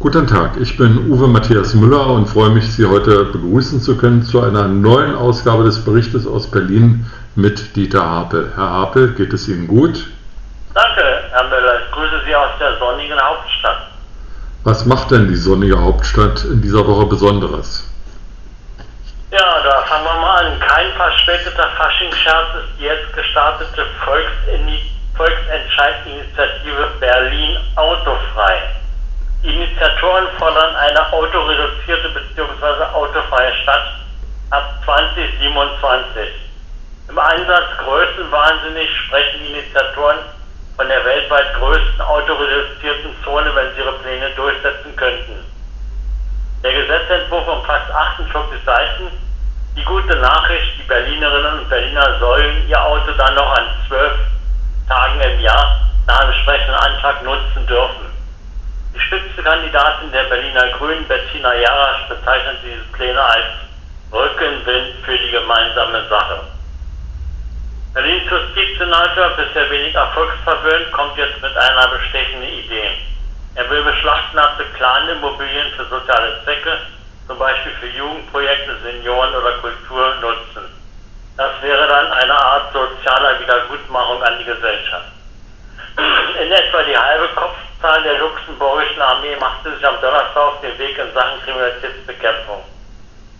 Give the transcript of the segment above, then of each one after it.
Guten Tag, ich bin Uwe Matthias Müller und freue mich, Sie heute begrüßen zu können zu einer neuen Ausgabe des Berichtes aus Berlin mit Dieter Hapel. Herr Hapel, geht es Ihnen gut? Danke, Herr Müller. Ich grüße Sie aus der sonnigen Hauptstadt. Was macht denn die sonnige Hauptstadt in dieser Woche Besonderes? Ja, da fangen wir mal an. Kein verspäteter Faschingsscherz ist die jetzt gestartete Volksentscheidinitiative Berlin autofrei. Initiatoren fordern eine autoreduzierte bzw. autofreie Stadt ab 2027. Im Einsatz größenwahnsinnig sprechen Initiatoren von der weltweit größten autoreduzierten Zone, wenn sie ihre Pläne durchsetzen könnten. Der Gesetzentwurf umfasst 48 Seiten. Die gute Nachricht, die Berlinerinnen und Berliner sollen ihr Auto dann noch an zwölf Tagen im Jahr nach entsprechenden Antrag nutzen dürfen. Spitzenkandidatin der Berliner Grünen, Bettina Jarasch, bezeichnet diese Pläne als Rückenwind für die gemeinsame Sache. Berlins Justizsenator, bisher wenig erfolgsverwöhnt, kommt jetzt mit einer bestechenden Idee. Er will beschlagnahmte Clan-Immobilien für soziale Zwecke, zum Beispiel für Jugendprojekte, Senioren oder Kultur, nutzen. Das wäre dann eine Art sozialer Wiedergutmachung an die Gesellschaft. In etwa die halbe Kopf Zahl der luxemburgischen Armee machte sich am Donnerstag auf den Weg in Sachen Kriminalitätsbekämpfung.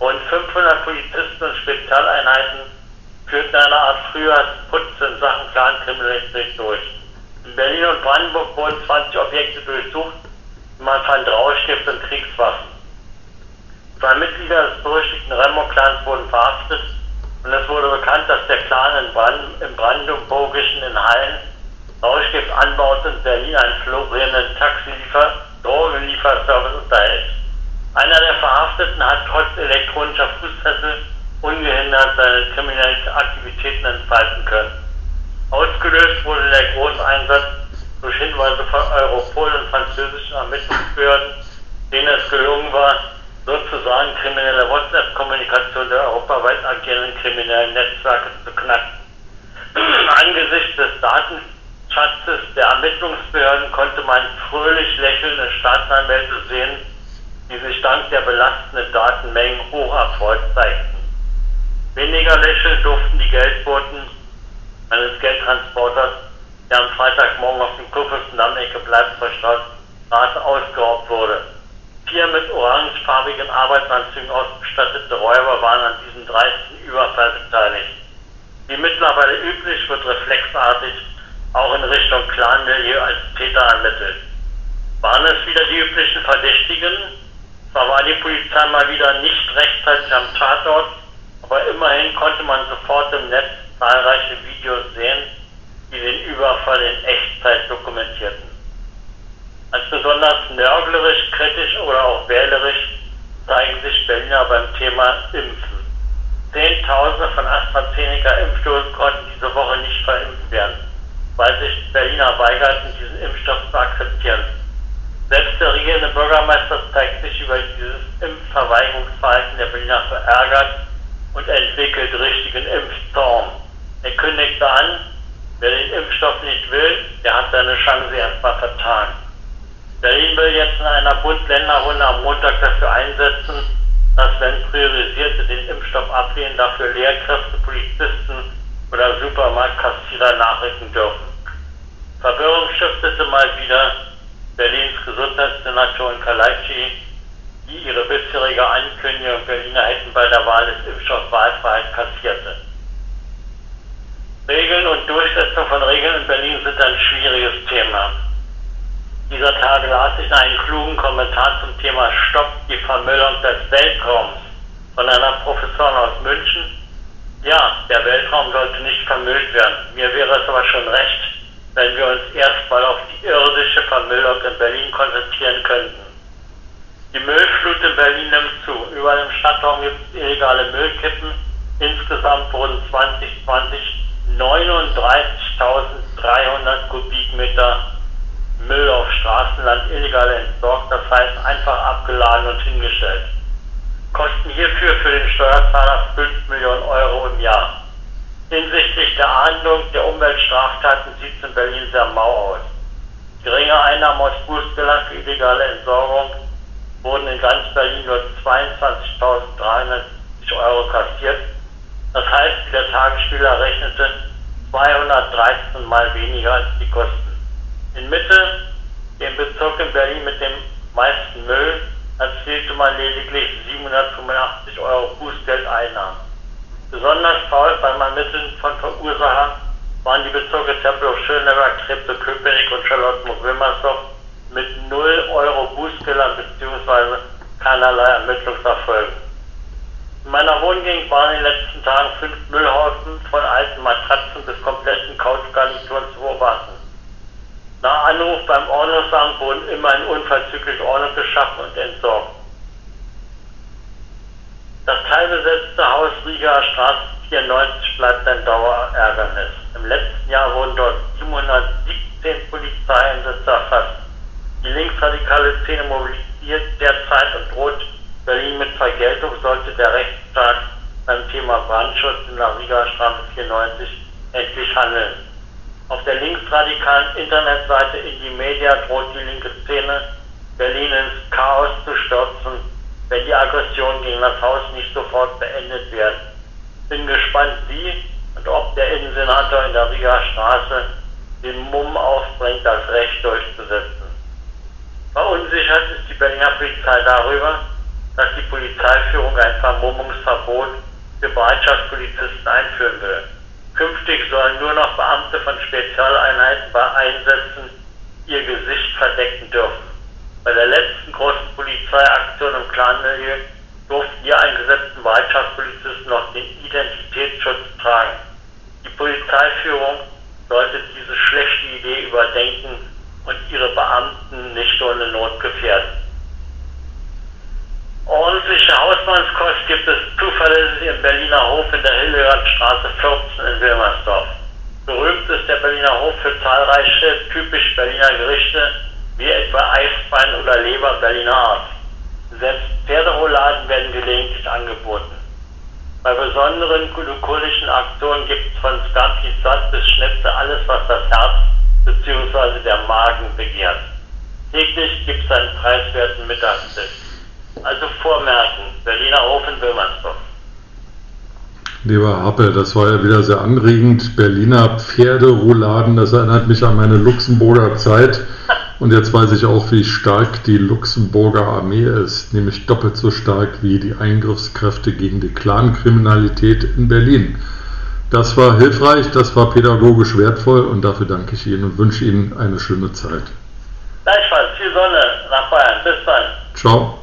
Rund 500 Polizisten und Spezialeinheiten führten eine Art Frühjahrsputz in Sachen Clankriminalität durch. In Berlin und Brandenburg wurden 20 Objekte durchsucht man fand Rauschgift und Kriegswaffen. Zwei Mitglieder des berüchtigten Remo-Clans wurden verhaftet und es wurde bekannt, dass der Clan in Brand im Brandenburgischen in und Berlin einen florierenden Taxiliefer, Drogenlieferservice unterhält. Einer der Verhafteten hat trotz elektronischer Fußfessel ungehindert seine kriminellen Aktivitäten entfalten können. Ausgelöst wurde der Großeinsatz durch Hinweise von Europol und französischen Ermittlungsbehörden, denen es gelungen war, sozusagen kriminelle WhatsApp-Kommunikation der europaweit agierenden kriminellen Netzwerke zu knacken. Angesichts des Daten Schatzes der Ermittlungsbehörden konnte man fröhlich lächelnde Staatsanwälte sehen, die sich dank der belastenden Datenmengen hoch erfreut zeigten. Weniger lächeln durften die Geldboten eines Geldtransporters, der am Freitagmorgen auf dem Kurfürstendamm-Ecke Bleibverstraße ausgeraubt wurde. Vier mit orangefarbigen Arbeitsanzügen ausgestattete Räuber waren an diesem dreisten Überfall beteiligt. Wie mittlerweile üblich wird reflexartig auch in Richtung Clanmilieu als Täter ermittelt. Waren es wieder die üblichen Verdächtigen? Zwar war die Polizei mal wieder nicht rechtzeitig am Tatort, aber immerhin konnte man sofort im Netz zahlreiche Videos sehen, die den Überfall in Echtzeit dokumentierten. Als besonders nörglerisch, kritisch oder auch wählerisch zeigen sich Berliner beim Thema Impfen. Zehntausende von AstraZeneca-Impfdosen konnten diese Woche nicht verimpft werden weil sich Berliner weigerten, diesen Impfstoff zu akzeptieren. Selbst der regierende Bürgermeister zeigt sich über dieses Impfverweigerungsverhalten der Berliner verärgert und entwickelt richtigen Impfzorn. Er kündigte an, wer den Impfstoff nicht will, der hat seine Chance erstmal vertan. Berlin will jetzt in einer Bund-Länder-Runde am Montag dafür einsetzen, dass wenn Priorisierte den Impfstoff ablehnen, dafür Lehrkräfte, Polizisten Supermarktkassierer nachrücken dürfen. Verwirrung stiftete mal wieder Berlins Gesundheitssenatorin Kalaitschi, die ihre bisherige Ankündigung, Berliner hätten bei der Wahl des Impfstoffs Wahlfreiheit kassierte. Regeln und Durchsetzung von Regeln in Berlin sind ein schwieriges Thema. Dieser Tage las ich einen klugen Kommentar zum Thema Stopp die Vermüllung des Weltraums von einer Professorin aus München, ja, der Weltraum sollte nicht vermüllt werden. Mir wäre es aber schon recht, wenn wir uns erstmal auf die irdische Vermüllung in Berlin konzentrieren könnten. Die Müllflut in Berlin nimmt zu. Überall im Stadtraum gibt es illegale Müllkippen, Insgesamt wurden 2020 39.300 Kubikmeter Müll auf Straßenland illegal entsorgt, das heißt einfach abgeladen und hingestellt. Kosten hierfür für den Steuerzahler 5 Millionen Euro im Jahr. Hinsichtlich der Ahndung der Umweltstraftaten sieht es in Berlin sehr mau aus. Geringe Einnahmen aus für illegale Entsorgung wurden in ganz Berlin nur 22.370 Euro kassiert. Das heißt, der Tagesspieler rechnete 213 Mal weniger als die Kosten. In Mitte, dem Bezirk in Berlin mit dem meisten Müll, erzielte man lediglich 785 Euro Bußgeldeinnahmen. Besonders faul beim Ermitteln von Verursachern waren die Bezirke Tempelhof, Schöneberg, Treptow, Köpenick und Charlottenburg-Wilmersdorf mit 0 Euro Bußgeldern bzw. keinerlei Ermittlungserfolgen. In meiner Wohngegend waren in den letzten Tagen fünf Müllhaufen von alten Matratzen bis kompletten Couchgarnituren zu beobachten. Nach Anruf beim Ordnungsamt wurden immerhin unverzüglich Ordnung geschaffen und entsorgt. Das Haus Rieger Straße 94 bleibt ein Dauerärgernis. Im letzten Jahr wurden dort 717 Polizeieinsätze erfasst. Die linksradikale Szene mobilisiert derzeit und droht Berlin mit Vergeltung, sollte der Rechtsstaat beim Thema Brandschutz in der Rieger Straße 94 endlich handeln. Auf der linksradikalen Internetseite Indie-Media droht die linke Szene, Berlin ins Chaos zu stürzen, wenn die Aggressionen gegen das Haus nicht sofort beendet werden. Bin gespannt, wie und ob der Innensenator in der Rieger Straße den Mumm aufbringt, das Recht durchzusetzen. Verunsichert ist die Berliner Polizei darüber, dass die Polizeiführung ein Vermummungsverbot für Bereitschaftspolizisten einführen will. Künftig sollen nur noch Beamte von Spezialeinheiten bei Einsätzen ihr Gesicht verdecken dürfen. Bei der letzten Polizeiaktion im Clanmilieu durften die eingesetzten Bereitschaftspolizisten noch den Identitätsschutz tragen. Die Polizeiführung sollte diese schlechte Idee überdenken und ihre Beamten nicht ohne Not gefährden. Ordentliche Hausmannskost gibt es zuverlässig im Berliner Hof in der Hildegardstraße 14 in Wilmersdorf. Berühmt ist der Berliner Hof für zahlreiche typisch Berliner Gerichte, wie etwa Eisbein oder Leber Berliner Art. Selbst Pferderouladen werden gelegentlich angeboten. Bei besonderen glykolischen Aktionen gibt es von Scampi Satt bis Schnitze alles, was das Herz bzw. der Magen begehrt. Täglich gibt es einen preiswerten Mittagstisch. Also vormerken, Berliner Hof in Wilmersdorf. Lieber Happe, das war ja wieder sehr anregend. Berliner Pferderouladen, das erinnert mich an meine Luxemburger Zeit. Und jetzt weiß ich auch, wie stark die Luxemburger Armee ist, nämlich doppelt so stark wie die Eingriffskräfte gegen die Clankriminalität in Berlin. Das war hilfreich, das war pädagogisch wertvoll und dafür danke ich Ihnen und wünsche Ihnen eine schöne Zeit. Gleichfalls, viel Sonne nach Bayern. Bis dann. Ciao.